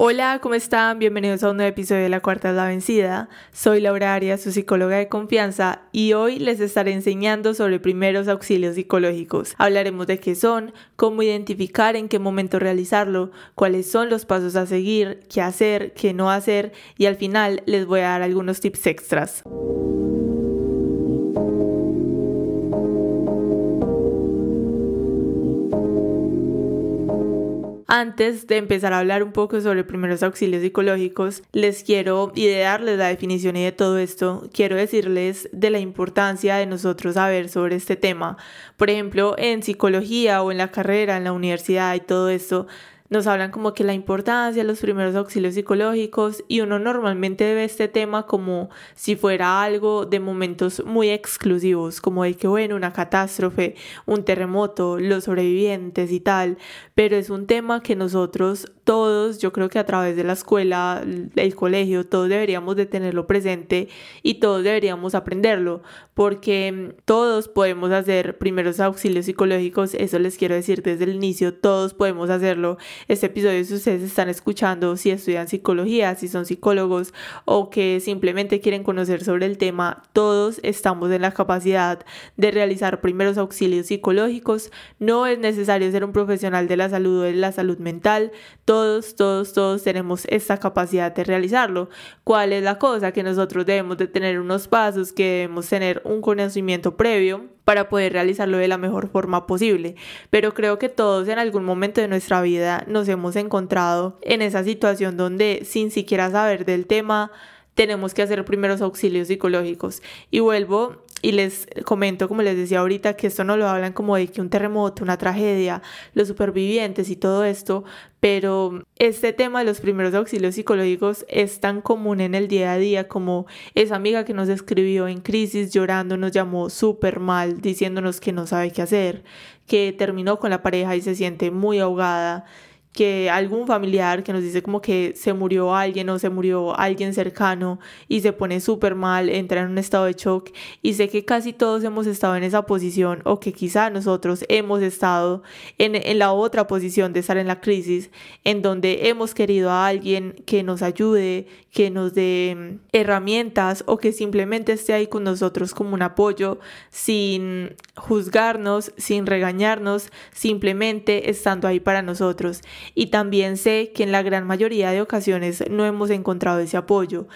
Hola, ¿cómo están? Bienvenidos a un nuevo episodio de La Cuarta es la Vencida. Soy Laura Arias, su psicóloga de confianza, y hoy les estaré enseñando sobre primeros auxilios psicológicos. Hablaremos de qué son, cómo identificar en qué momento realizarlo, cuáles son los pasos a seguir, qué hacer, qué no hacer, y al final les voy a dar algunos tips extras. Antes de empezar a hablar un poco sobre primeros auxilios psicológicos, les quiero, y de darles la definición y de todo esto, quiero decirles de la importancia de nosotros saber sobre este tema. Por ejemplo, en psicología o en la carrera, en la universidad y todo esto, nos hablan como que la importancia de los primeros auxilios psicológicos y uno normalmente ve este tema como si fuera algo de momentos muy exclusivos, como de que bueno, una catástrofe, un terremoto, los sobrevivientes y tal, pero es un tema que nosotros todos, yo creo que a través de la escuela, el colegio, todos deberíamos de tenerlo presente y todos deberíamos aprenderlo, porque todos podemos hacer primeros auxilios psicológicos, eso les quiero decir desde el inicio, todos podemos hacerlo este episodio si ustedes están escuchando, si estudian psicología, si son psicólogos o que simplemente quieren conocer sobre el tema, todos estamos en la capacidad de realizar primeros auxilios psicológicos. No es necesario ser un profesional de la salud o de la salud mental. Todos, todos, todos tenemos esta capacidad de realizarlo. ¿Cuál es la cosa? Que nosotros debemos de tener unos pasos, que debemos tener un conocimiento previo para poder realizarlo de la mejor forma posible. Pero creo que todos en algún momento de nuestra vida nos hemos encontrado en esa situación donde sin siquiera saber del tema tenemos que hacer primeros auxilios psicológicos. Y vuelvo y les comento, como les decía ahorita, que esto no lo hablan como de que un terremoto, una tragedia, los supervivientes y todo esto, pero este tema de los primeros auxilios psicológicos es tan común en el día a día como esa amiga que nos escribió en crisis llorando, nos llamó súper mal, diciéndonos que no sabe qué hacer, que terminó con la pareja y se siente muy ahogada que algún familiar que nos dice como que se murió alguien o se murió alguien cercano y se pone súper mal, entra en un estado de shock y sé que casi todos hemos estado en esa posición o que quizá nosotros hemos estado en, en la otra posición de estar en la crisis en donde hemos querido a alguien que nos ayude, que nos dé mm, herramientas o que simplemente esté ahí con nosotros como un apoyo sin juzgarnos, sin regañarnos, simplemente estando ahí para nosotros y también sé que en la gran mayoría de ocasiones no hemos encontrado ese apoyo.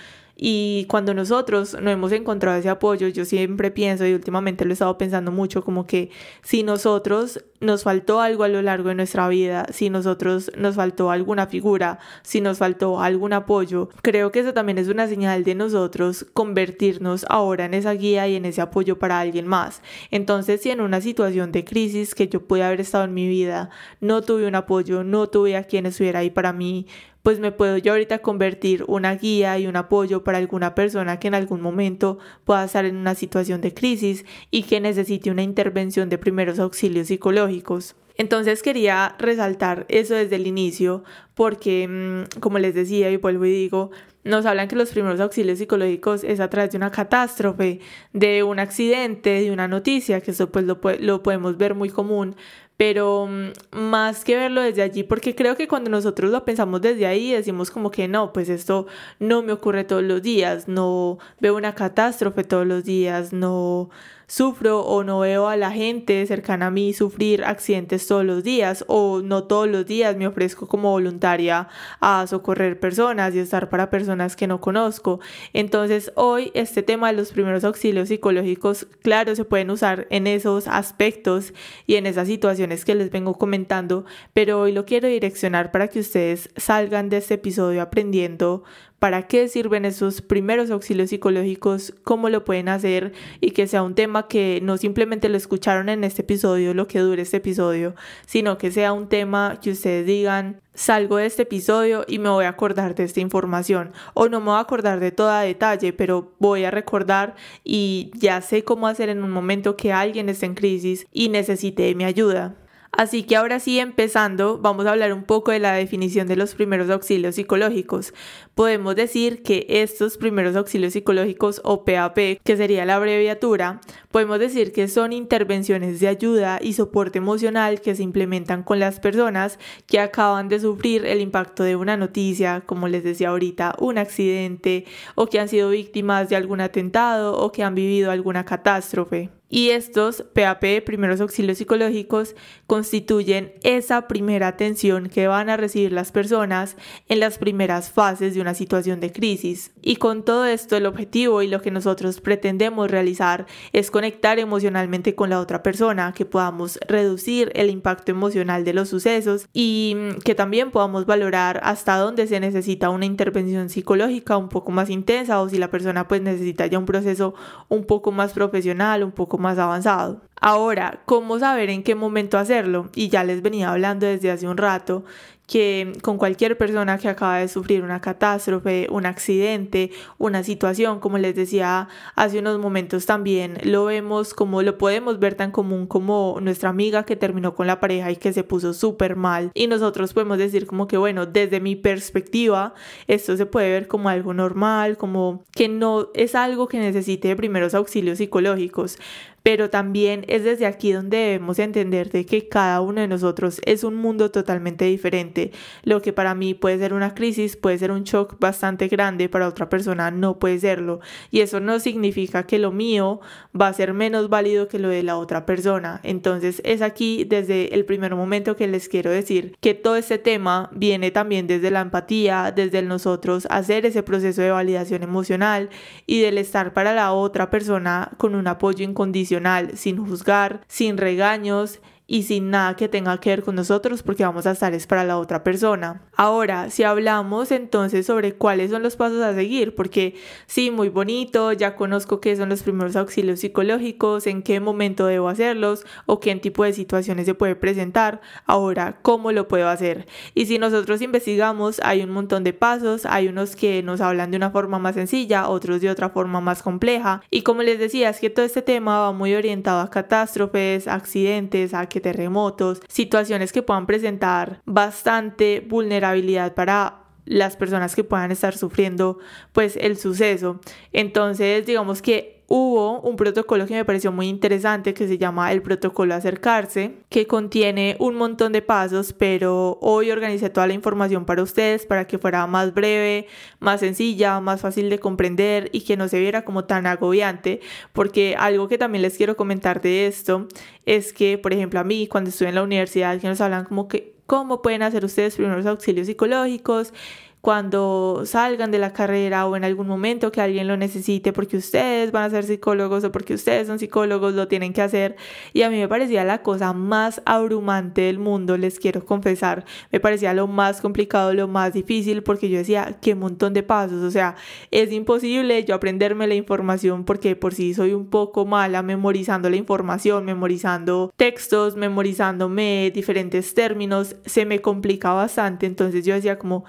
Y cuando nosotros no hemos encontrado ese apoyo, yo siempre pienso y últimamente lo he estado pensando mucho como que si nosotros nos faltó algo a lo largo de nuestra vida, si nosotros nos faltó alguna figura, si nos faltó algún apoyo, creo que eso también es una señal de nosotros convertirnos ahora en esa guía y en ese apoyo para alguien más. Entonces, si en una situación de crisis que yo pude haber estado en mi vida, no tuve un apoyo, no tuve a quien estuviera ahí para mí, pues me puedo yo ahorita convertir una guía y un apoyo para alguna persona que en algún momento pueda estar en una situación de crisis y que necesite una intervención de primeros auxilios psicológicos. Entonces quería resaltar eso desde el inicio porque, mm, como les decía y vuelvo y digo, nos hablan que los primeros auxilios psicológicos es a través de una catástrofe, de un accidente, de una noticia, que eso pues lo, lo podemos ver muy común, pero mm, más que verlo desde allí, porque creo que cuando nosotros lo pensamos desde ahí, decimos como que no, pues esto no me ocurre todos los días, no veo una catástrofe todos los días, no sufro o no veo a la gente cercana a mí sufrir accidentes todos los días o no todos los días me ofrezco como voluntaria a socorrer personas y estar para personas que no conozco. Entonces hoy este tema de los primeros auxilios psicológicos, claro, se pueden usar en esos aspectos y en esas situaciones que les vengo comentando, pero hoy lo quiero direccionar para que ustedes salgan de este episodio aprendiendo para qué sirven esos primeros auxilios psicológicos, cómo lo pueden hacer y que sea un tema que no simplemente lo escucharon en este episodio, lo que dure este episodio, sino que sea un tema que ustedes digan, salgo de este episodio y me voy a acordar de esta información o no me voy a acordar de todo detalle, pero voy a recordar y ya sé cómo hacer en un momento que alguien esté en crisis y necesite mi ayuda. Así que ahora sí, empezando, vamos a hablar un poco de la definición de los primeros auxilios psicológicos. Podemos decir que estos primeros auxilios psicológicos o PAP, que sería la abreviatura, podemos decir que son intervenciones de ayuda y soporte emocional que se implementan con las personas que acaban de sufrir el impacto de una noticia, como les decía ahorita, un accidente o que han sido víctimas de algún atentado o que han vivido alguna catástrofe. Y estos PAP, primeros auxilios psicológicos, constituyen esa primera atención que van a recibir las personas en las primeras fases de una situación de crisis. Y con todo esto, el objetivo y lo que nosotros pretendemos realizar es conectar emocionalmente con la otra persona, que podamos reducir el impacto emocional de los sucesos y mm, que también podamos valorar hasta dónde se necesita una intervención psicológica un poco más intensa o si la persona pues necesita ya un proceso un poco más profesional, un poco más avanzado. Ahora, ¿cómo saber en qué momento hacerlo? Y ya les venía hablando desde hace un rato que con cualquier persona que acaba de sufrir una catástrofe, un accidente, una situación, como les decía hace unos momentos también, lo vemos como lo podemos ver tan común como nuestra amiga que terminó con la pareja y que se puso súper mal. Y nosotros podemos decir como que, bueno, desde mi perspectiva, esto se puede ver como algo normal, como que no es algo que necesite primeros auxilios psicológicos pero también es desde aquí donde debemos entender de que cada uno de nosotros es un mundo totalmente diferente. Lo que para mí puede ser una crisis, puede ser un shock bastante grande, para otra persona no puede serlo. Y eso no significa que lo mío va a ser menos válido que lo de la otra persona. Entonces es aquí desde el primer momento que les quiero decir que todo este tema viene también desde la empatía, desde nosotros hacer ese proceso de validación emocional y del estar para la otra persona con un apoyo incondicional sin juzgar, sin regaños y sin nada que tenga que ver con nosotros porque vamos a estar es para la otra persona. Ahora, si hablamos entonces sobre cuáles son los pasos a seguir, porque sí, muy bonito, ya conozco qué son los primeros auxilios psicológicos, en qué momento debo hacerlos o qué tipo de situaciones se puede presentar. Ahora, ¿cómo lo puedo hacer? Y si nosotros investigamos, hay un montón de pasos, hay unos que nos hablan de una forma más sencilla, otros de otra forma más compleja. Y como les decía, es que todo este tema va muy orientado a catástrofes, accidentes, a que terremotos, situaciones que puedan presentar bastante vulnerabilidad para las personas que puedan estar sufriendo pues el suceso. Entonces, digamos que hubo un protocolo que me pareció muy interesante que se llama el protocolo acercarse, que contiene un montón de pasos, pero hoy organicé toda la información para ustedes para que fuera más breve, más sencilla, más fácil de comprender y que no se viera como tan agobiante, porque algo que también les quiero comentar de esto es que, por ejemplo, a mí cuando estuve en la universidad, que nos hablan como que cómo pueden hacer ustedes primeros auxilios psicológicos, cuando salgan de la carrera o en algún momento que alguien lo necesite porque ustedes van a ser psicólogos o porque ustedes son psicólogos, lo tienen que hacer. Y a mí me parecía la cosa más abrumante del mundo, les quiero confesar. Me parecía lo más complicado, lo más difícil porque yo decía, qué montón de pasos. O sea, es imposible yo aprenderme la información porque por sí soy un poco mala memorizando la información, memorizando textos, memorizándome diferentes términos. Se me complica bastante. Entonces yo decía como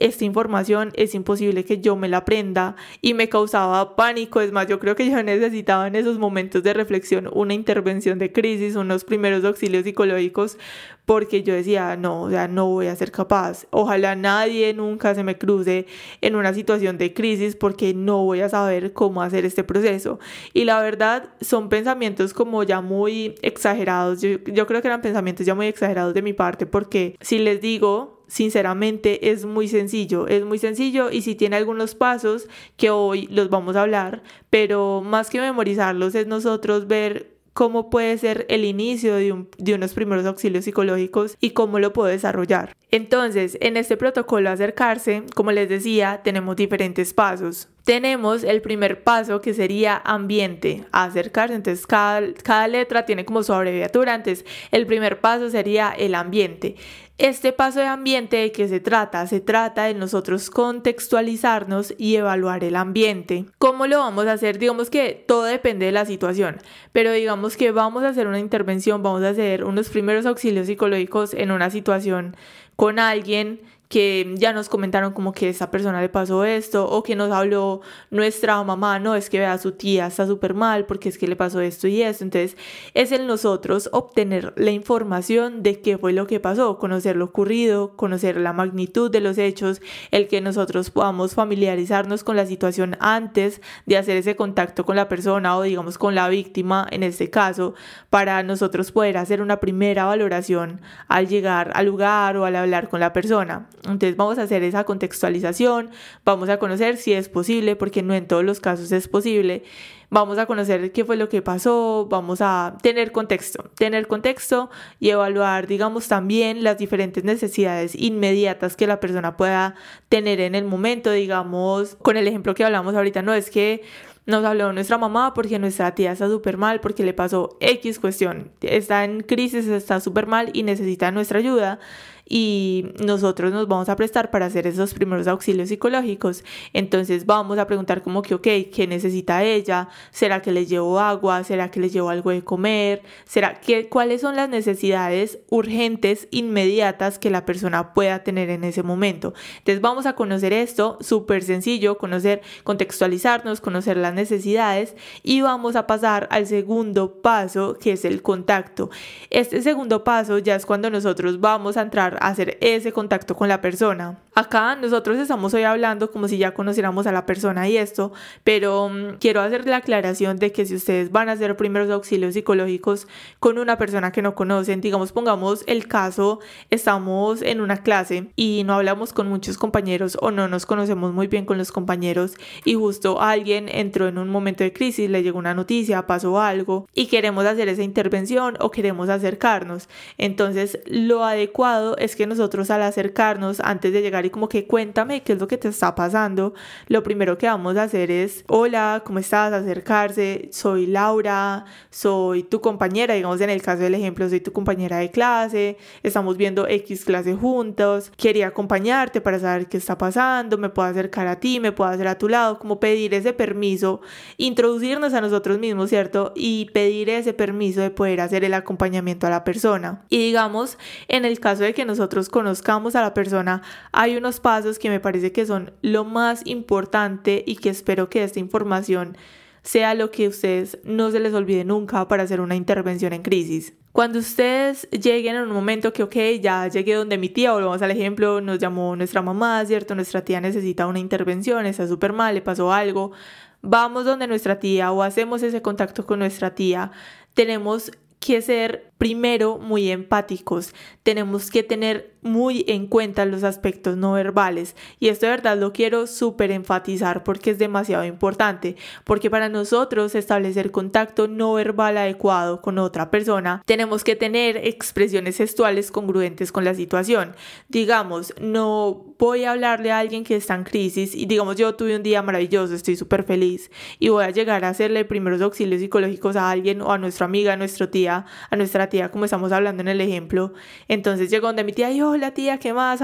esta información es imposible que yo me la aprenda y me causaba pánico. Es más, yo creo que yo necesitaba en esos momentos de reflexión una intervención de crisis, unos primeros auxilios psicológicos, porque yo decía, no, o sea, no voy a ser capaz. Ojalá nadie nunca se me cruce en una situación de crisis porque no voy a saber cómo hacer este proceso. Y la verdad son pensamientos como ya muy exagerados. Yo, yo creo que eran pensamientos ya muy exagerados de mi parte porque si les digo sinceramente es muy sencillo, es muy sencillo y si tiene algunos pasos que hoy los vamos a hablar, pero más que memorizarlos es nosotros ver cómo puede ser el inicio de, de, unos primeros auxilios psicológicos y cómo lo puedo desarrollar. Entonces, en este protocolo acercarse, como les decía, tenemos diferentes pasos. Tenemos el primer paso que sería ambiente, acercarse, entonces cada, cada letra tiene como su abreviatura, entonces el primer paso sería el ambiente. Este paso de ambiente de qué se trata? Se trata de nosotros contextualizarnos y evaluar el ambiente. ¿Cómo lo vamos a hacer? Digamos que todo depende de la situación, pero digamos que vamos a hacer una intervención, vamos a hacer unos primeros auxilios psicológicos en una situación con alguien que ya nos comentaron como que a esa persona le pasó esto o que nos habló nuestra mamá, no, es que vea a su tía está súper mal porque es que le pasó esto y esto. Entonces es en nosotros obtener la información de qué fue lo que pasó, conocer lo ocurrido, conocer la magnitud de los hechos, el que nosotros podamos familiarizarnos con la situación antes de hacer ese contacto con la persona o digamos con la víctima en este caso, para nosotros poder hacer una primera valoración al llegar al lugar o al hablar con la persona. Entonces vamos a hacer esa contextualización, vamos a conocer si es posible, porque no en todos los casos es posible. Vamos a conocer qué fue lo que pasó, vamos a tener contexto, tener contexto y evaluar, digamos, también las diferentes necesidades inmediatas que la persona pueda tener en el momento, digamos, con el ejemplo que hablamos ahorita, no es que nos habló nuestra mamá porque nuestra tía está súper mal, porque le pasó X cuestión, está en crisis, está súper mal y necesita nuestra ayuda y nosotros nos vamos a prestar para hacer esos primeros auxilios psicológicos. Entonces vamos a preguntar como que, ok, ¿qué necesita ella? ¿Será que le llevo agua? ¿Será que le llevo algo de comer? ¿Será que cuáles son las necesidades urgentes, inmediatas que la persona pueda tener en ese momento? Entonces vamos a conocer esto, súper sencillo, conocer, contextualizarnos, conocer las necesidades y vamos a pasar al segundo paso que es el contacto. Este segundo paso ya es cuando nosotros vamos a entrar hacer ese contacto con la persona. Acá nosotros estamos hoy hablando como si ya conociéramos a la persona y esto, pero mm, quiero hacer la aclaración de que si ustedes van a hacer primeros auxilios psicológicos con una persona que no conocen, digamos, pongamos el caso, estamos en una clase y no hablamos con muchos compañeros o no nos conocemos muy bien con los compañeros y justo alguien entró en un momento de crisis, le llegó una noticia, pasó algo y queremos hacer esa intervención o queremos acercarnos. Entonces, lo adecuado es que nosotros al acercarnos antes de llegar y como que cuéntame qué es lo que te está pasando, lo primero que vamos a hacer es, hola, ¿cómo estás? Acercarse, soy Laura, soy tu compañera, digamos en el caso del ejemplo, soy tu compañera de clase, estamos viendo X clase juntos, quería acompañarte para saber qué está pasando, me puedo acercar a ti, me puedo hacer a tu lado, como pedir ese permiso, introducirnos a nosotros mismos, ¿cierto? Y pedir ese permiso de poder hacer el acompañamiento a la persona. Y digamos, en el caso de que nosotros conozcamos a la persona, hay unos pasos que me parece que son lo más importante y que espero que esta información sea lo que ustedes no se les olvide nunca para hacer una intervención en crisis. Cuando ustedes lleguen en un momento que, ok, ya llegué donde mi tía, volvamos al ejemplo, nos llamó nuestra mamá, ¿cierto? Nuestra tía necesita una intervención, está súper mal, le pasó algo, vamos donde nuestra tía o hacemos ese contacto con nuestra tía, tenemos que ser primero muy empáticos, tenemos que tener muy en cuenta los aspectos no verbales. Y esto de verdad lo quiero súper enfatizar porque es demasiado importante porque para nosotros establecer contacto no verbal adecuado con otra persona tenemos que tener expresiones gestuales congruentes con la situación. Digamos no voy a hablarle a alguien que está en crisis y digamos yo tuve un día maravilloso estoy súper feliz y voy a llegar a hacerle primeros auxilios psicológicos a alguien o a nuestra amiga a nuestra tía a nuestra tía como estamos hablando en el ejemplo entonces llegó donde mi tía y hola tía, ¿qué más?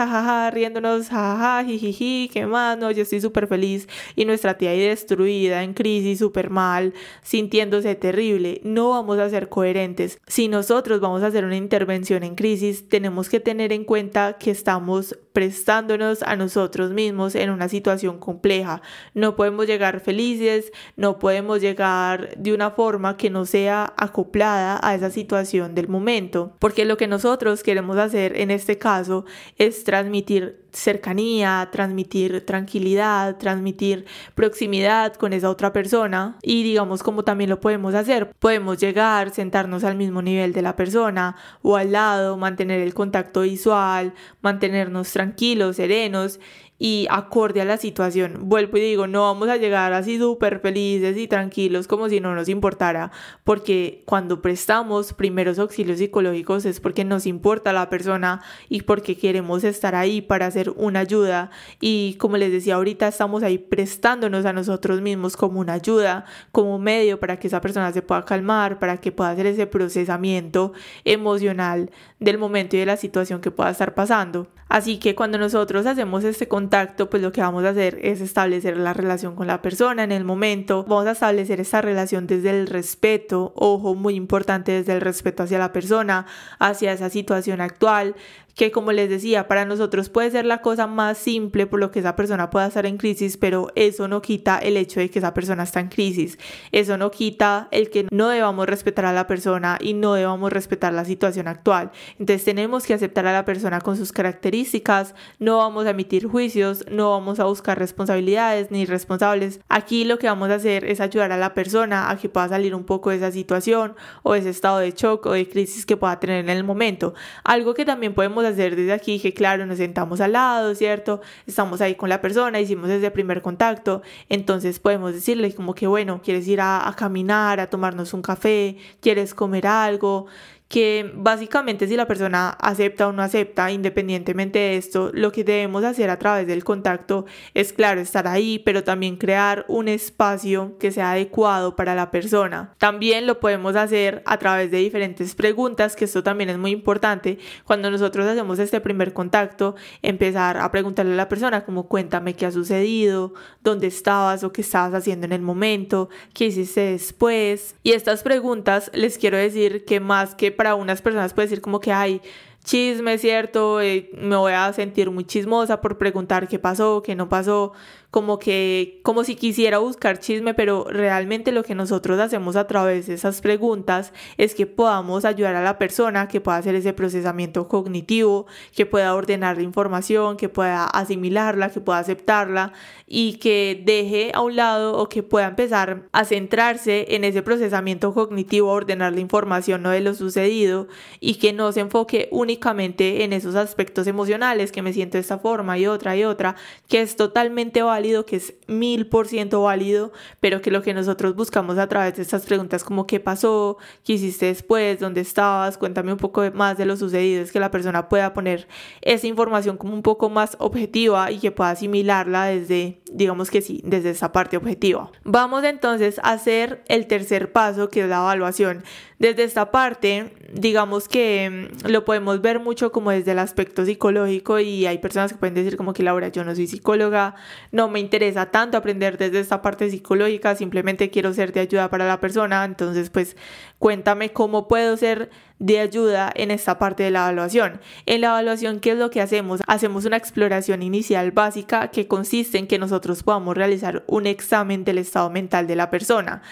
Riéndonos, jajaja, jijiji, ¿qué más? No, yo estoy súper feliz. Y nuestra tía ahí destruida, en crisis, súper mal, sintiéndose terrible. No vamos a ser coherentes. Si nosotros vamos a hacer una intervención en crisis, tenemos que tener en cuenta que estamos prestándonos a nosotros mismos en una situación compleja. No podemos llegar felices, no podemos llegar de una forma que no sea acoplada a esa situación del momento, porque lo que nosotros queremos hacer en este caso es transmitir cercanía, transmitir tranquilidad, transmitir proximidad con esa otra persona. Y digamos como también lo podemos hacer, podemos llegar, sentarnos al mismo nivel de la persona o al lado, mantener el contacto visual, mantenernos tranquilos, serenos y acorde a la situación. Vuelvo y digo, no vamos a llegar así súper felices y tranquilos como si no nos importara, porque cuando prestamos primeros auxilios psicológicos es porque nos importa la persona y porque queremos estar ahí para hacer una ayuda y como les decía ahorita estamos ahí prestándonos a nosotros mismos como una ayuda, como medio para que esa persona se pueda calmar, para que pueda hacer ese procesamiento emocional del momento y de la situación que pueda estar pasando. Así que cuando nosotros hacemos este contacto, pues lo que vamos a hacer es establecer la relación con la persona en el momento. Vamos a establecer esta relación desde el respeto, ojo, muy importante desde el respeto hacia la persona, hacia esa situación actual, que como les decía, para nosotros puede ser la cosa más simple por lo que esa persona pueda estar en crisis, pero eso no quita el hecho de que esa persona está en crisis. Eso no quita el que no debamos respetar a la persona y no debamos respetar la situación actual. Entonces tenemos que aceptar a la persona con sus características, no vamos a emitir juicios, no vamos a buscar responsabilidades ni responsables. Aquí lo que vamos a hacer es ayudar a la persona a que pueda salir un poco de esa situación o ese estado de shock o de crisis que pueda tener en el momento. Algo que también podemos hacer desde aquí, que claro, nos sentamos al lado, ¿cierto? Estamos ahí con la persona, hicimos ese primer contacto, entonces podemos decirle como que, bueno, quieres ir a, a caminar, a tomarnos un café, quieres comer algo, que básicamente si la persona acepta o no acepta, independientemente de esto, lo que debemos hacer a través del contacto es, claro, estar ahí, pero también crear un espacio que sea adecuado para la persona. También lo podemos hacer a través de diferentes preguntas, que esto también es muy importante. Cuando nosotros hacemos este primer contacto, empezar a preguntarle a la persona como cuéntame qué ha sucedido, dónde estabas o qué estabas haciendo en el momento, qué hiciste después. Y estas preguntas les quiero decir que más que para unas personas puede decir como que hay chisme, ¿cierto? Eh, me voy a sentir muy chismosa por preguntar qué pasó, qué no pasó, como que, como si quisiera buscar chisme, pero realmente lo que nosotros hacemos a través de esas preguntas es que podamos ayudar a la persona que pueda hacer ese procesamiento cognitivo, que pueda ordenar la información, que pueda asimilarla, que pueda aceptarla y que deje a un lado o que pueda empezar a centrarse en ese procesamiento cognitivo, ordenar la información no de lo sucedido y que no se enfoque únicamente en esos aspectos emocionales, que me siento de esta forma y otra y otra, que es totalmente válido que es mil por ciento válido, pero que lo que nosotros buscamos a través de estas preguntas como qué pasó, qué hiciste después, dónde estabas, cuéntame un poco más de lo sucedido, es que la persona pueda poner esa información como un poco más objetiva y que pueda asimilarla desde, digamos que sí, desde esa parte objetiva. Vamos entonces a hacer el tercer paso que es la evaluación. Desde esta parte, digamos que mm, lo podemos ver mucho como desde el aspecto psicológico y hay personas que pueden decir como que Laura, yo no soy psicóloga, no me interesa tanto aprender desde esta parte psicológica, simplemente quiero ser de ayuda para la persona, entonces pues cuéntame cómo puedo ser de ayuda en esta parte de la evaluación. En la evaluación, ¿qué es lo que hacemos? Hacemos una exploración inicial básica que consiste en que nosotros podamos realizar un examen del estado mental de la persona.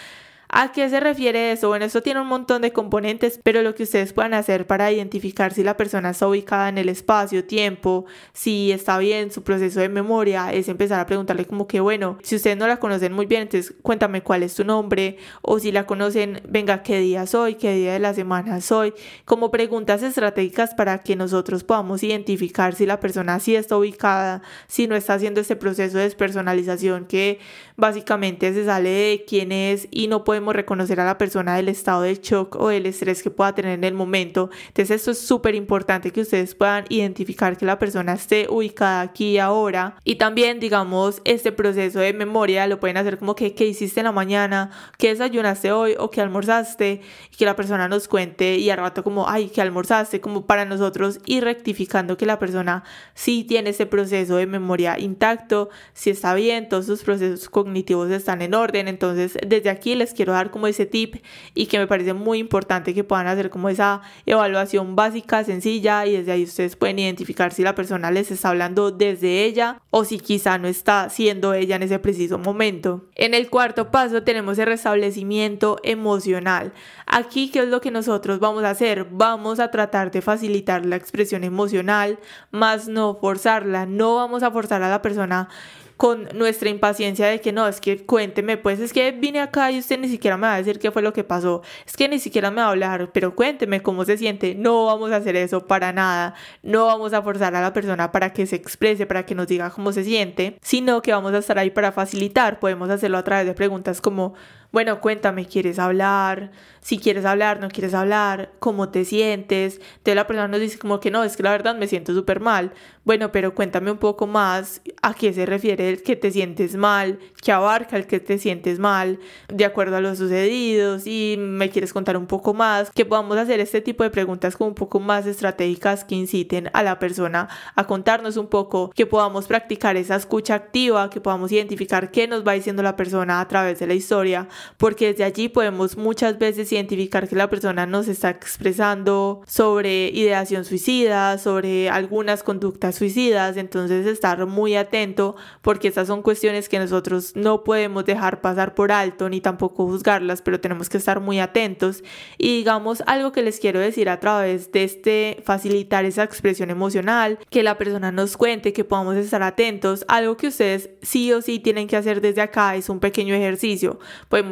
¿A qué se refiere eso? Bueno, esto tiene un montón de componentes, pero lo que ustedes puedan hacer para identificar si la persona está ubicada en el espacio, tiempo, si está bien su proceso de memoria, es empezar a preguntarle como que, bueno, si ustedes no la conocen muy bien, entonces cuéntame cuál es tu nombre, o si la conocen, venga, qué día soy, qué día de la semana soy, como preguntas estratégicas para que nosotros podamos identificar si la persona sí está ubicada, si no está haciendo este proceso de despersonalización que básicamente se sale de quién es y no podemos reconocer a la persona del estado de shock o del estrés que pueda tener en el momento. Entonces esto es súper importante que ustedes puedan identificar que la persona esté ubicada aquí y ahora. Y también, digamos, este proceso de memoria lo pueden hacer como que qué hiciste en la mañana, qué desayunaste hoy o qué almorzaste. Y que la persona nos cuente y al rato como, ay, qué almorzaste, como para nosotros ir rectificando que la persona sí tiene ese proceso de memoria intacto, si está bien, todos sus procesos cognitivos están en orden. Entonces, desde aquí les quiero dar como ese tip y que me parece muy importante que puedan hacer como esa evaluación básica, sencilla y desde ahí ustedes pueden identificar si la persona les está hablando desde ella o si quizá no está siendo ella en ese preciso momento. En el cuarto paso tenemos el restablecimiento emocional. Aquí, ¿qué es lo que nosotros vamos a hacer? Vamos a tratar de facilitar la expresión emocional, más no forzarla. No vamos a forzar a la persona con nuestra impaciencia de que no, es que cuénteme, pues es que vine acá y usted ni siquiera me va a decir qué fue lo que pasó, es que ni siquiera me va a hablar, pero cuénteme cómo se siente. No vamos a hacer eso para nada, no vamos a forzar a la persona para que se exprese, para que nos diga cómo se siente, sino que vamos a estar ahí para facilitar. Podemos hacerlo a través de preguntas como, bueno, cuéntame, ¿quieres hablar? Si quieres hablar, no quieres hablar, ¿cómo te sientes? Entonces la persona nos dice como que no, es que la verdad me siento súper mal. Bueno, pero cuéntame un poco más a qué se refiere el que te sientes mal, qué abarca el que te sientes mal, de acuerdo a lo sucedido, si me quieres contar un poco más, que podamos hacer este tipo de preguntas como un poco más estratégicas que inciten a la persona a contarnos un poco, que podamos practicar esa escucha activa, que podamos identificar qué nos va diciendo la persona a través de la historia, porque desde allí podemos muchas veces identificar que la persona nos está expresando sobre ideación suicida, sobre algunas conductas suicidas, entonces estar muy atento porque estas son cuestiones que nosotros no podemos dejar pasar por alto ni tampoco juzgarlas, pero tenemos que estar muy atentos. Y digamos algo que les quiero decir a través de este facilitar esa expresión emocional, que la persona nos cuente, que podamos estar atentos, algo que ustedes sí o sí tienen que hacer desde acá es un pequeño ejercicio.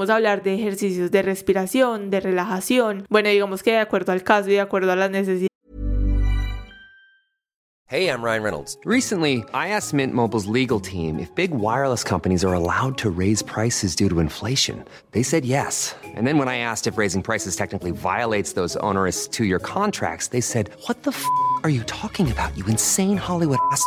Podemos hablar de ejercicios de respiración, de relajación, bueno, digamos que de acuerdo al caso y de acuerdo a las necesidades Hey, I'm Ryan Reynolds. Recently, I asked Mint Mobile's legal team if big wireless companies are allowed to raise prices due to inflation. They said yes. And then when I asked if raising prices technically violates those onerous two year contracts, they said, What the f are you talking about, you insane Hollywood ass?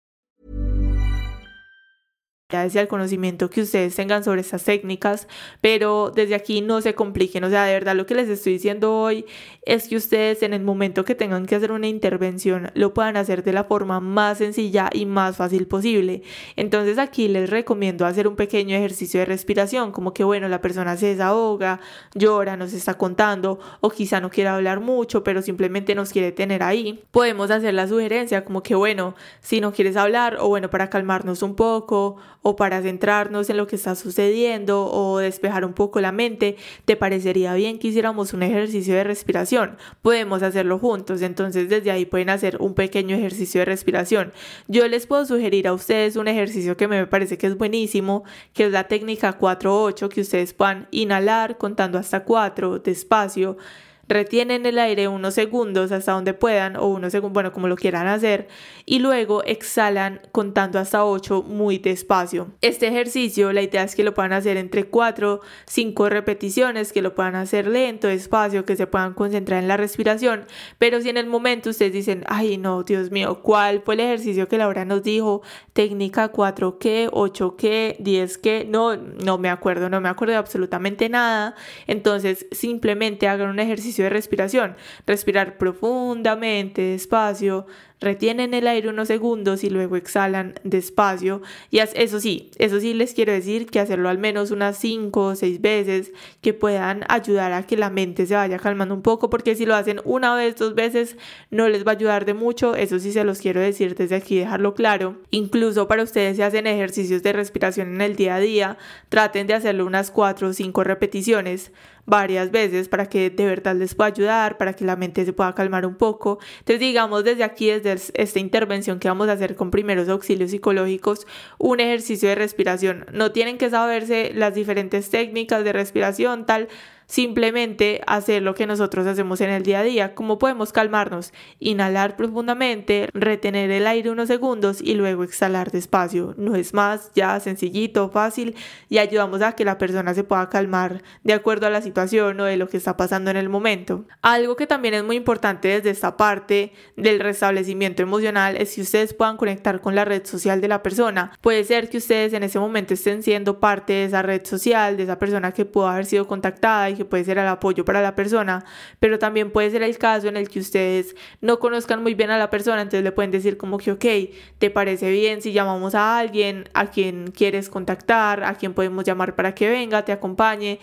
y al conocimiento que ustedes tengan sobre estas técnicas, pero desde aquí no se compliquen, o sea, de verdad lo que les estoy diciendo hoy es que ustedes en el momento que tengan que hacer una intervención lo puedan hacer de la forma más sencilla y más fácil posible. Entonces aquí les recomiendo hacer un pequeño ejercicio de respiración, como que bueno, la persona se desahoga, llora, nos está contando o quizá no quiere hablar mucho, pero simplemente nos quiere tener ahí. Podemos hacer la sugerencia como que bueno, si no quieres hablar o bueno, para calmarnos un poco o para centrarnos en lo que está sucediendo o despejar un poco la mente, ¿te parecería bien que hiciéramos un ejercicio de respiración? Podemos hacerlo juntos, entonces desde ahí pueden hacer un pequeño ejercicio de respiración. Yo les puedo sugerir a ustedes un ejercicio que me parece que es buenísimo, que es la técnica 4-8, que ustedes puedan inhalar contando hasta 4 despacio retienen el aire unos segundos hasta donde puedan o unos segundos, bueno, como lo quieran hacer, y luego exhalan contando hasta 8 muy despacio. Este ejercicio, la idea es que lo puedan hacer entre 4, 5 repeticiones, que lo puedan hacer lento, despacio, que se puedan concentrar en la respiración, pero si en el momento ustedes dicen, ay no, Dios mío, ¿cuál fue el ejercicio que Laura nos dijo? Técnica 4 qué, 8 qué, 10 qué, no, no me acuerdo, no me acuerdo de absolutamente nada, entonces simplemente hagan un ejercicio de respiración. Respirar profundamente, despacio, retienen el aire unos segundos y luego exhalan despacio. Y eso sí, eso sí les quiero decir que hacerlo al menos unas 5 o 6 veces que puedan ayudar a que la mente se vaya calmando un poco, porque si lo hacen una vez, dos veces, no les va a ayudar de mucho. Eso sí se los quiero decir desde aquí, dejarlo claro. Incluso para ustedes si hacen ejercicios de respiración en el día a día, traten de hacerlo unas 4 o 5 repeticiones varias veces para que de verdad les pueda ayudar, para que la mente se pueda calmar un poco. Entonces digamos desde aquí, desde esta intervención que vamos a hacer con primeros auxilios psicológicos, un ejercicio de respiración. No tienen que saberse las diferentes técnicas de respiración, tal simplemente hacer lo que nosotros hacemos en el día a día. ¿Cómo podemos calmarnos? Inhalar profundamente, retener el aire unos segundos y luego exhalar despacio. No es más, ya sencillito, fácil y ayudamos a que la persona se pueda calmar de acuerdo a la situación o de lo que está pasando en el momento. Algo que también es muy importante desde esta parte del restablecimiento emocional es que ustedes puedan conectar con la red social de la persona. Puede ser que ustedes en ese momento estén siendo parte de esa red social, de esa persona que pudo haber sido contactada y que puede ser el apoyo para la persona, pero también puede ser el caso en el que ustedes no conozcan muy bien a la persona, entonces le pueden decir como que, ok, ¿te parece bien si llamamos a alguien a quien quieres contactar, a quien podemos llamar para que venga, te acompañe?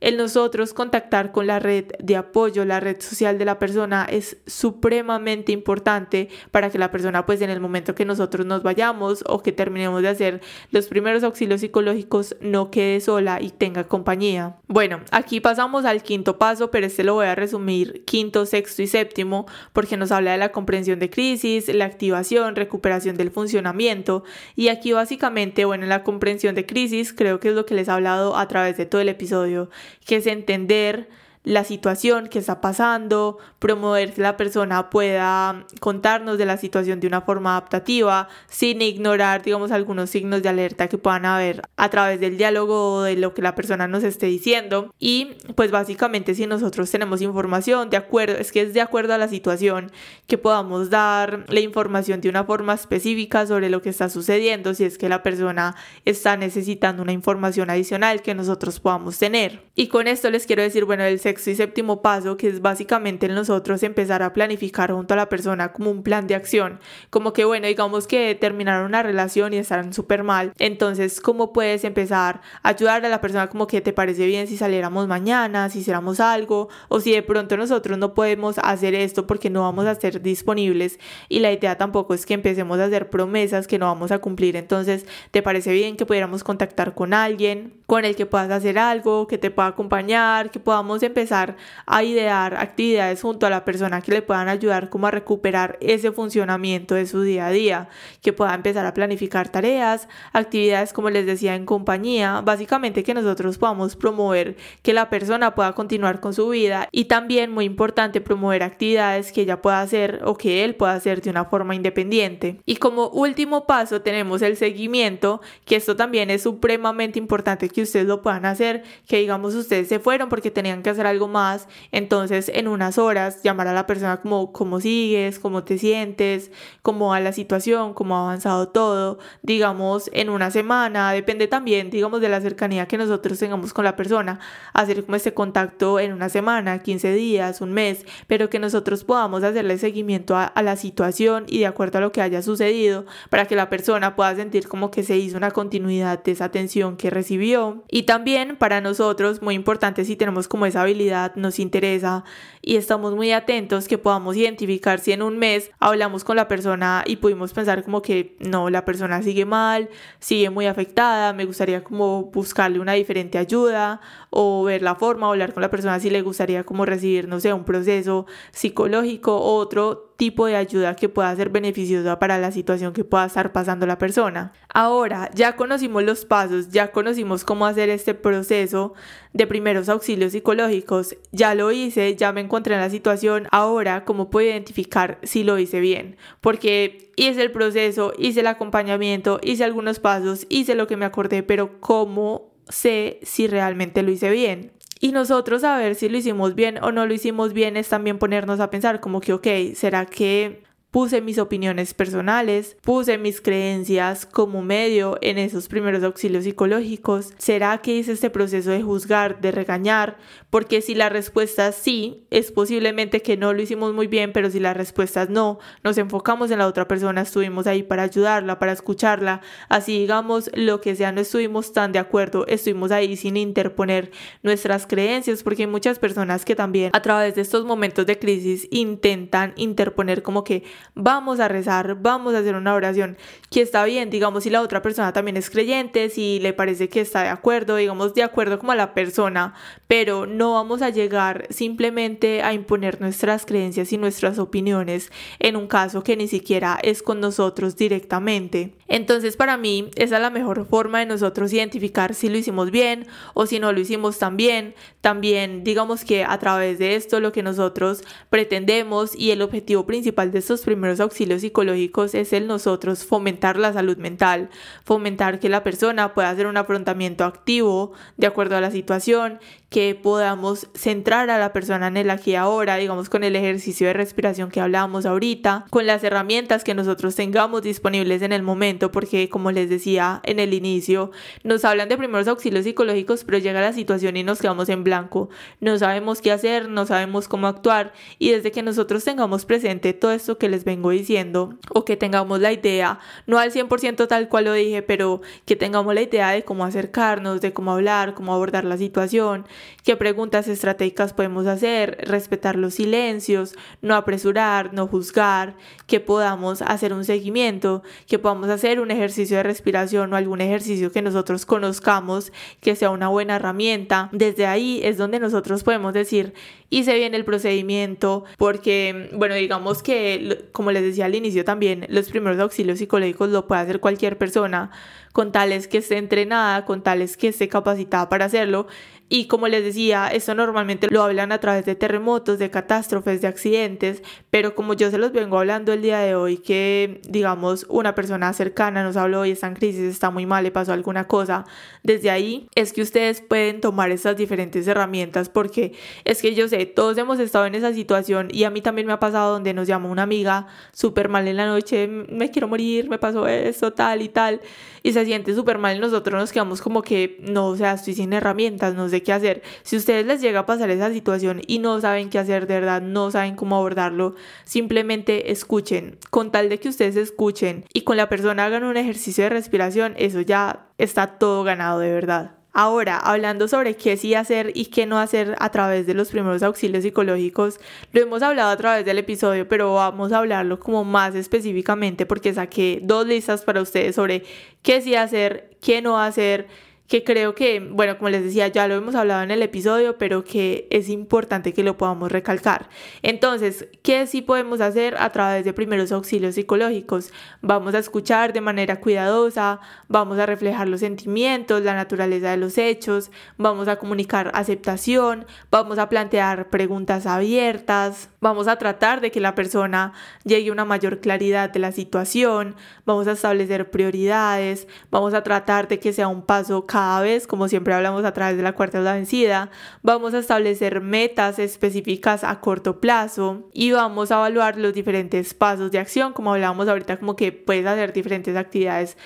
El nosotros contactar con la red de apoyo, la red social de la persona es supremamente importante para que la persona pues en el momento que nosotros nos vayamos o que terminemos de hacer los primeros auxilios psicológicos no quede sola y tenga compañía. Bueno, aquí pasamos al quinto paso, pero este lo voy a resumir quinto, sexto y séptimo porque nos habla de la comprensión de crisis, la activación, recuperación del funcionamiento y aquí básicamente, bueno, la comprensión de crisis creo que es lo que les he hablado a través de todo el episodio que es entender la situación que está pasando, promover que la persona pueda contarnos de la situación de una forma adaptativa, sin ignorar, digamos, algunos signos de alerta que puedan haber a través del diálogo o de lo que la persona nos esté diciendo. Y pues básicamente si nosotros tenemos información de acuerdo, es que es de acuerdo a la situación que podamos dar la información de una forma específica sobre lo que está sucediendo, si es que la persona está necesitando una información adicional que nosotros podamos tener. Y con esto les quiero decir, bueno, el sexto y séptimo paso, que es básicamente nosotros empezar a planificar junto a la persona como un plan de acción. Como que, bueno, digamos que terminaron una relación y están súper mal. Entonces, ¿cómo puedes empezar a ayudar a la persona como que te parece bien si saliéramos mañana, si hiciéramos algo, o si de pronto nosotros no podemos hacer esto porque no vamos a ser disponibles y la idea tampoco es que empecemos a hacer promesas que no vamos a cumplir. Entonces, ¿te parece bien que pudiéramos contactar con alguien con el que puedas hacer algo, que te pueda acompañar, que podamos empezar empezar a idear actividades junto a la persona que le puedan ayudar como a recuperar ese funcionamiento de su día a día, que pueda empezar a planificar tareas, actividades como les decía en compañía, básicamente que nosotros podamos promover que la persona pueda continuar con su vida y también muy importante promover actividades que ella pueda hacer o que él pueda hacer de una forma independiente. Y como último paso tenemos el seguimiento, que esto también es supremamente importante que ustedes lo puedan hacer, que digamos ustedes se fueron porque tenían que hacer algo más, entonces en unas horas llamar a la persona como cómo sigues, cómo te sientes, cómo va la situación, cómo ha avanzado todo, digamos en una semana, depende también, digamos, de la cercanía que nosotros tengamos con la persona, hacer como este contacto en una semana, 15 días, un mes, pero que nosotros podamos hacerle seguimiento a, a la situación y de acuerdo a lo que haya sucedido para que la persona pueda sentir como que se hizo una continuidad de esa atención que recibió. Y también para nosotros muy importante si tenemos como esa habilidad nos interesa y estamos muy atentos que podamos identificar si en un mes hablamos con la persona y pudimos pensar como que no, la persona sigue mal, sigue muy afectada, me gustaría como buscarle una diferente ayuda o ver la forma, hablar con la persona si le gustaría como recibir, no sé, un proceso psicológico otro tipo de ayuda que pueda ser beneficiosa para la situación que pueda estar pasando la persona. Ahora, ya conocimos los pasos, ya conocimos cómo hacer este proceso de primeros auxilios psicológicos, ya lo hice, ya me encontré en la situación, ahora cómo puedo identificar si lo hice bien, porque hice el proceso, hice el acompañamiento, hice algunos pasos, hice lo que me acordé, pero cómo sé si realmente lo hice bien. Y nosotros a ver si lo hicimos bien o no lo hicimos bien es también ponernos a pensar como que, ok, ¿será que Puse mis opiniones personales, puse mis creencias como medio en esos primeros auxilios psicológicos. ¿Será que hice este proceso de juzgar, de regañar? Porque si la respuesta es sí, es posiblemente que no lo hicimos muy bien, pero si la respuesta es no, nos enfocamos en la otra persona, estuvimos ahí para ayudarla, para escucharla. Así digamos, lo que sea, no estuvimos tan de acuerdo, estuvimos ahí sin interponer nuestras creencias, porque hay muchas personas que también a través de estos momentos de crisis intentan interponer como que vamos a rezar, vamos a hacer una oración que está bien, digamos, si la otra persona también es creyente, si le parece que está de acuerdo, digamos, de acuerdo como a la persona, pero no vamos a llegar simplemente a imponer nuestras creencias y nuestras opiniones en un caso que ni siquiera es con nosotros directamente. Entonces, para mí, esa es la mejor forma de nosotros identificar si lo hicimos bien o si no lo hicimos tan bien. También, digamos que a través de esto, lo que nosotros pretendemos y el objetivo principal de estos primeros auxilios psicológicos es el nosotros fomentar la salud mental, fomentar que la persona pueda hacer un afrontamiento activo de acuerdo a la situación, que podamos centrar a la persona en el aquí ahora, digamos con el ejercicio de respiración que hablábamos ahorita, con las herramientas que nosotros tengamos disponibles en el momento, porque como les decía en el inicio, nos hablan de primeros auxilios psicológicos, pero llega la situación y nos quedamos en blanco, no sabemos qué hacer, no sabemos cómo actuar y desde que nosotros tengamos presente todo esto que les vengo diciendo o que tengamos la idea, no al 100% tal cual lo dije, pero que tengamos la idea de cómo acercarnos, de cómo hablar, cómo abordar la situación, qué preguntas estratégicas podemos hacer, respetar los silencios, no apresurar, no juzgar, que podamos hacer un seguimiento, que podamos hacer un ejercicio de respiración o algún ejercicio que nosotros conozcamos, que sea una buena herramienta. Desde ahí es donde nosotros podemos decir, hice bien el procedimiento, porque, bueno, digamos que, como les decía al inicio también, los primeros auxilios psicológicos lo puede hacer cualquier persona, con tales que esté entrenada, con tales que esté capacitada para hacerlo. Y como les decía, esto normalmente lo hablan a través de terremotos, de catástrofes, de accidentes, pero como yo se los vengo hablando el día de hoy, que digamos una persona cercana nos habló y está en crisis, está muy mal, le pasó alguna cosa, desde ahí es que ustedes pueden tomar estas diferentes herramientas porque es que yo sé, todos hemos estado en esa situación y a mí también me ha pasado donde nos llama una amiga súper mal en la noche, me quiero morir, me pasó esto, tal y tal, y se siente súper mal nosotros nos quedamos como que no, o sea, estoy sin herramientas, no sé qué hacer. Si ustedes les llega a pasar esa situación y no saben qué hacer, de verdad, no saben cómo abordarlo, simplemente escuchen. Con tal de que ustedes escuchen y con la persona hagan un ejercicio de respiración, eso ya está todo ganado de verdad. Ahora, hablando sobre qué sí hacer y qué no hacer a través de los primeros auxilios psicológicos, lo hemos hablado a través del episodio, pero vamos a hablarlo como más específicamente porque saqué dos listas para ustedes sobre qué sí hacer, qué no hacer que creo que, bueno, como les decía, ya lo hemos hablado en el episodio, pero que es importante que lo podamos recalcar. Entonces, ¿qué sí podemos hacer a través de primeros auxilios psicológicos? Vamos a escuchar de manera cuidadosa, vamos a reflejar los sentimientos, la naturaleza de los hechos, vamos a comunicar aceptación, vamos a plantear preguntas abiertas, vamos a tratar de que la persona llegue a una mayor claridad de la situación, vamos a establecer prioridades, vamos a tratar de que sea un paso cada cada vez, como siempre hablamos a través de la cuarta de la vencida, vamos a establecer metas específicas a corto plazo y vamos a evaluar los diferentes pasos de acción, como hablábamos ahorita, como que puedes hacer diferentes actividades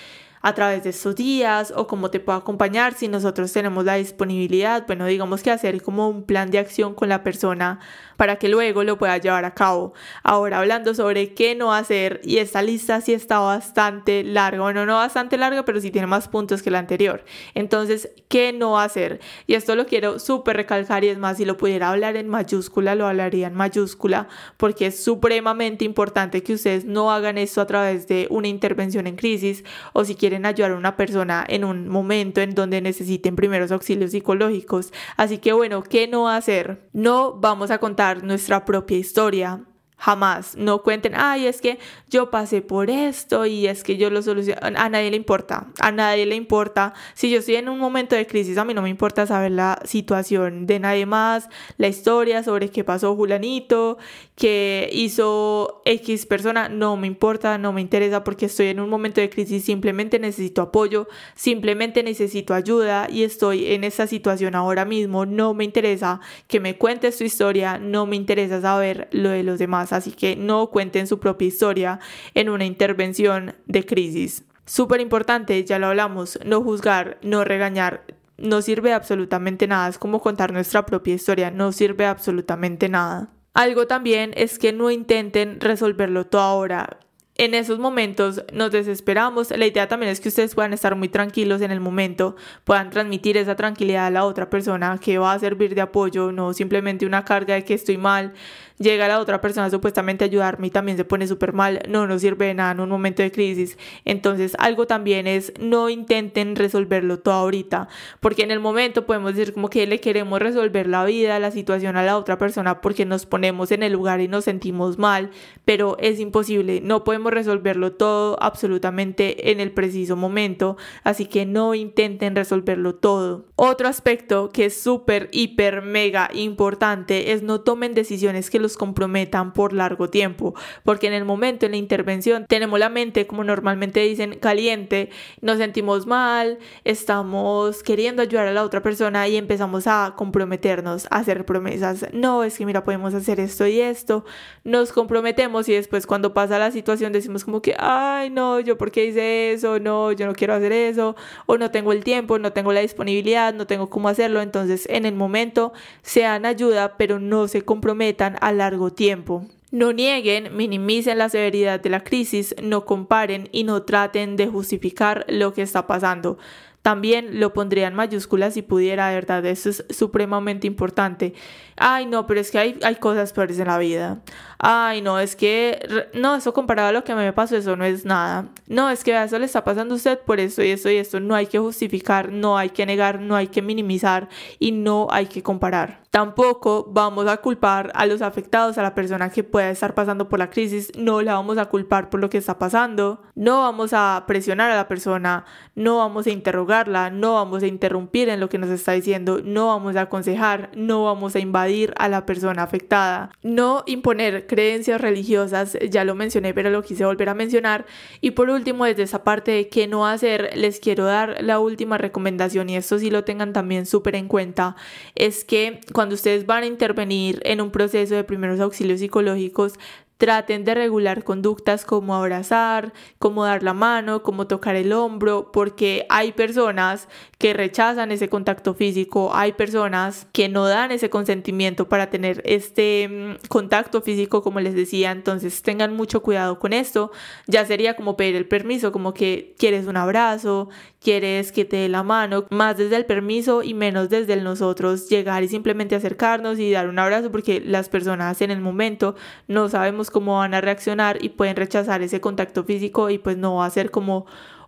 a través de estos días o cómo te puedo acompañar si nosotros tenemos la disponibilidad, bueno, digamos que hacer como un plan de acción con la persona para que luego lo pueda llevar a cabo. Ahora hablando sobre qué no hacer y esta lista sí está bastante larga, bueno, no bastante larga, pero sí tiene más puntos que la anterior. Entonces, ¿qué no hacer? Y esto lo quiero súper recalcar y es más, si lo pudiera hablar en mayúscula, lo hablaría en mayúscula porque es supremamente importante que ustedes no hagan esto a través de una intervención en crisis o si quieren ayudar a una persona en un momento en donde necesiten primeros auxilios psicológicos. Así que bueno, ¿qué no hacer? No vamos a contar nuestra propia historia. Jamás. No cuenten, ay, es que yo pasé por esto y es que yo lo solucioné. A nadie le importa. A nadie le importa. Si yo estoy en un momento de crisis, a mí no me importa saber la situación de nadie más, la historia sobre qué pasó Julanito, qué hizo X persona. No me importa, no me interesa porque estoy en un momento de crisis. Simplemente necesito apoyo, simplemente necesito ayuda y estoy en esa situación ahora mismo. No me interesa que me cuentes tu historia, no me interesa saber lo de los demás así que no cuenten su propia historia en una intervención de crisis. Súper importante, ya lo hablamos, no juzgar, no regañar, no sirve absolutamente nada, es como contar nuestra propia historia, no sirve absolutamente nada. Algo también es que no intenten resolverlo todo ahora. En esos momentos nos desesperamos. La idea también es que ustedes puedan estar muy tranquilos en el momento, puedan transmitir esa tranquilidad a la otra persona que va a servir de apoyo, no simplemente una carga de que estoy mal, llega la otra persona supuestamente a ayudarme y también se pone súper mal, no nos sirve de nada en un momento de crisis. Entonces algo también es no intenten resolverlo todo ahorita, porque en el momento podemos decir como que le queremos resolver la vida, la situación a la otra persona porque nos ponemos en el lugar y nos sentimos mal, pero es imposible, no podemos resolverlo todo absolutamente en el preciso momento, así que no intenten resolverlo todo. Otro aspecto que es súper, hiper, mega importante es no tomen decisiones que los comprometan por largo tiempo, porque en el momento en la intervención tenemos la mente, como normalmente dicen, caliente, nos sentimos mal, estamos queriendo ayudar a la otra persona y empezamos a comprometernos, a hacer promesas. No, es que mira, podemos hacer esto y esto, nos comprometemos y después cuando pasa la situación decimos como que, ay, no, yo por qué hice eso, no, yo no quiero hacer eso, o no tengo el tiempo, no tengo la disponibilidad, no tengo cómo hacerlo. Entonces, en el momento, sean ayuda, pero no se comprometan a largo tiempo. No nieguen, minimicen la severidad de la crisis, no comparen y no traten de justificar lo que está pasando. también lo pondría en mayúsculas si pudiera, de verdad, eso es supremamente importante. Ay, no, pero es que hay, hay cosas peores en la vida. Ay, no, es que, no, eso comparado a lo que a mí me pasó, eso no es nada. No, es que eso le está pasando a usted por esto y esto y esto. No hay que justificar, no hay que negar, no hay que minimizar y no hay que comparar. Tampoco vamos a culpar a los afectados, a la persona que pueda estar pasando por la crisis, no la vamos a culpar por lo que está pasando, no vamos a presionar a la persona, no vamos a interrogarla, no vamos a interrumpir en lo que nos está diciendo, no vamos a aconsejar, no vamos a invadir a la persona afectada, no imponer creencias religiosas, ya lo mencioné pero lo quise volver a mencionar, y por último desde esa parte de qué no hacer, les quiero dar la última recomendación y esto sí lo tengan también súper en cuenta, es que cuando ustedes van a intervenir en un proceso de primeros auxilios psicológicos, Traten de regular conductas como abrazar, como dar la mano, como tocar el hombro, porque hay personas que rechazan ese contacto físico, hay personas que no dan ese consentimiento para tener este mm, contacto físico, como les decía, entonces tengan mucho cuidado con esto. Ya sería como pedir el permiso, como que quieres un abrazo, quieres que te dé la mano, más desde el permiso y menos desde nosotros llegar y simplemente acercarnos y dar un abrazo, porque las personas en el momento no sabemos cómo van a reaccionar y pueden rechazar ese contacto físico y pues no va a ser como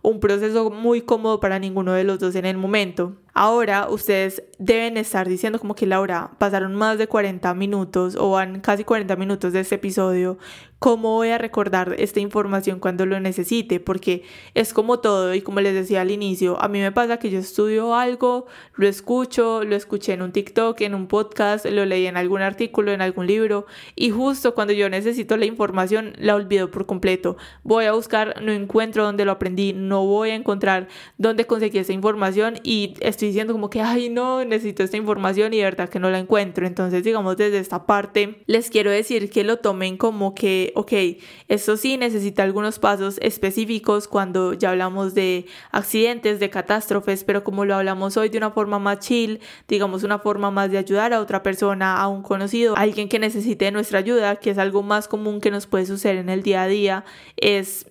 un proceso muy cómodo para ninguno de los dos en el momento. Ahora ustedes deben estar diciendo como que Laura, pasaron más de 40 minutos o van casi 40 minutos de este episodio, ¿cómo voy a recordar esta información cuando lo necesite? Porque es como todo y como les decía al inicio, a mí me pasa que yo estudio algo, lo escucho, lo escuché en un TikTok, en un podcast, lo leí en algún artículo, en algún libro y justo cuando yo necesito la información la olvido por completo. Voy a buscar, no encuentro dónde lo aprendí, no voy a encontrar dónde conseguí esa información y estoy diciendo como que, ay, no, necesito esta información y de verdad que no la encuentro. Entonces, digamos, desde esta parte, les quiero decir que lo tomen como que, ok, esto sí necesita algunos pasos específicos cuando ya hablamos de accidentes, de catástrofes, pero como lo hablamos hoy de una forma más chill, digamos, una forma más de ayudar a otra persona, a un conocido, a alguien que necesite nuestra ayuda, que es algo más común que nos puede suceder en el día a día, es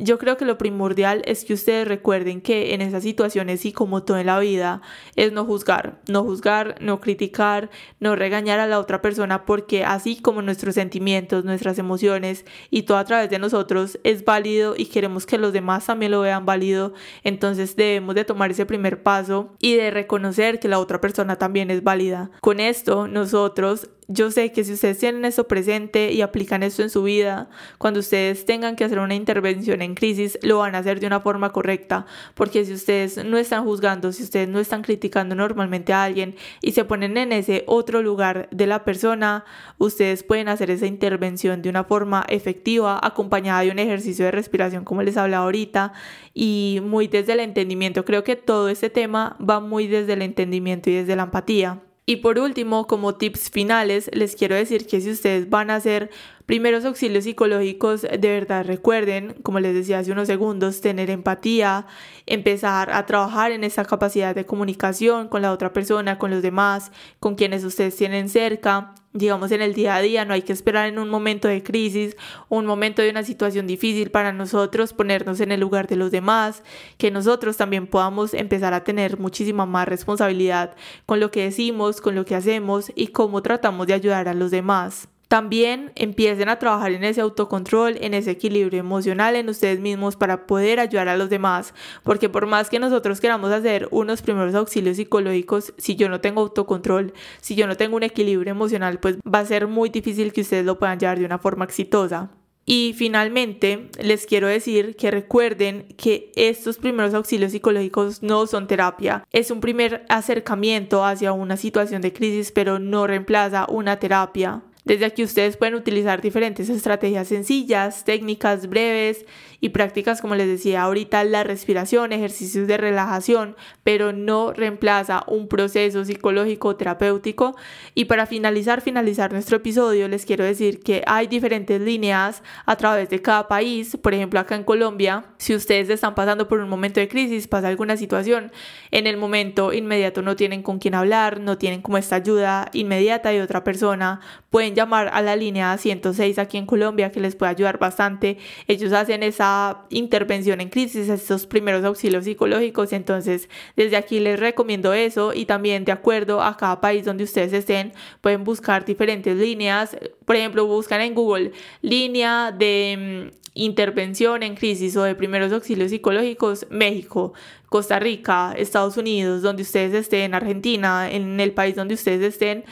yo creo que lo primordial es que ustedes recuerden que en esas situaciones y como todo en la vida es no juzgar, no juzgar, no criticar, no regañar a la otra persona porque así como nuestros sentimientos, nuestras emociones y todo a través de nosotros es válido y queremos que los demás también lo vean válido, entonces debemos de tomar ese primer paso y de reconocer que la otra persona también es válida. Con esto nosotros yo sé que si ustedes tienen eso presente y aplican esto en su vida, cuando ustedes tengan que hacer una intervención en crisis, lo van a hacer de una forma correcta, porque si ustedes no están juzgando, si ustedes no están criticando normalmente a alguien y se ponen en ese otro lugar de la persona, ustedes pueden hacer esa intervención de una forma efectiva, acompañada de un ejercicio de respiración como les hablaba ahorita y muy desde el entendimiento. Creo que todo este tema va muy desde el entendimiento y desde la empatía. Y por último, como tips finales, les quiero decir que si ustedes van a hacer primeros auxilios psicológicos, de verdad recuerden, como les decía hace unos segundos, tener empatía, empezar a trabajar en esa capacidad de comunicación con la otra persona, con los demás, con quienes ustedes tienen cerca. Digamos, en el día a día no hay que esperar en un momento de crisis, un momento de una situación difícil para nosotros ponernos en el lugar de los demás, que nosotros también podamos empezar a tener muchísima más responsabilidad con lo que decimos, con lo que hacemos y cómo tratamos de ayudar a los demás. También empiecen a trabajar en ese autocontrol, en ese equilibrio emocional en ustedes mismos para poder ayudar a los demás, porque por más que nosotros queramos hacer unos primeros auxilios psicológicos, si yo no tengo autocontrol, si yo no tengo un equilibrio emocional, pues va a ser muy difícil que ustedes lo puedan llevar de una forma exitosa. Y finalmente, les quiero decir que recuerden que estos primeros auxilios psicológicos no son terapia. Es un primer acercamiento hacia una situación de crisis, pero no reemplaza una terapia. Desde aquí ustedes pueden utilizar diferentes estrategias sencillas, técnicas breves y prácticas, como les decía ahorita, la respiración, ejercicios de relajación, pero no reemplaza un proceso psicológico terapéutico. Y para finalizar, finalizar nuestro episodio, les quiero decir que hay diferentes líneas a través de cada país. Por ejemplo, acá en Colombia, si ustedes están pasando por un momento de crisis, pasa alguna situación, en el momento inmediato no tienen con quién hablar, no tienen como esta ayuda inmediata de otra persona, pueden llamar a la línea 106 aquí en Colombia que les puede ayudar bastante. Ellos hacen esa intervención en crisis, estos primeros auxilios psicológicos. Entonces, desde aquí les recomiendo eso y también de acuerdo a cada país donde ustedes estén, pueden buscar diferentes líneas. Por ejemplo, buscan en Google línea de mm, intervención en crisis o de primeros auxilios psicológicos, México, Costa Rica, Estados Unidos, donde ustedes estén, Argentina, en el país donde ustedes estén.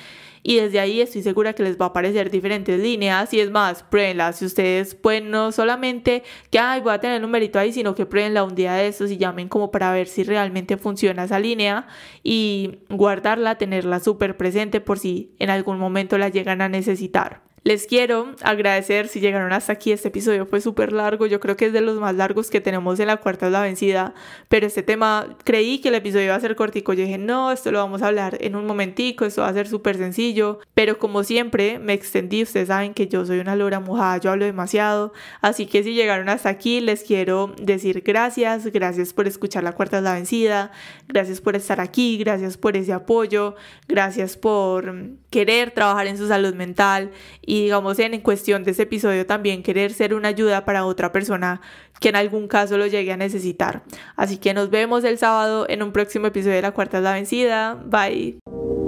Y desde ahí estoy segura que les va a aparecer diferentes líneas. Y es más, pruébenla. Si ustedes pueden no solamente que ay, voy a tener el numerito ahí, sino que pruébenla un día de estos y llamen como para ver si realmente funciona esa línea y guardarla, tenerla súper presente por si en algún momento la llegan a necesitar. Les quiero agradecer si llegaron hasta aquí. Este episodio fue súper largo. Yo creo que es de los más largos que tenemos en la cuarta es la vencida. Pero este tema, creí que el episodio iba a ser cortico. Yo dije, no, esto lo vamos a hablar en un momentico. Esto va a ser súper sencillo. Pero como siempre, me extendí. Ustedes saben que yo soy una lora mojada. Yo hablo demasiado. Así que si llegaron hasta aquí, les quiero decir gracias. Gracias por escuchar la cuarta es la vencida. Gracias por estar aquí. Gracias por ese apoyo. Gracias por querer trabajar en su salud mental y digamos en cuestión de ese episodio también querer ser una ayuda para otra persona que en algún caso lo llegue a necesitar. Así que nos vemos el sábado en un próximo episodio de La Cuarta es la Vencida. Bye.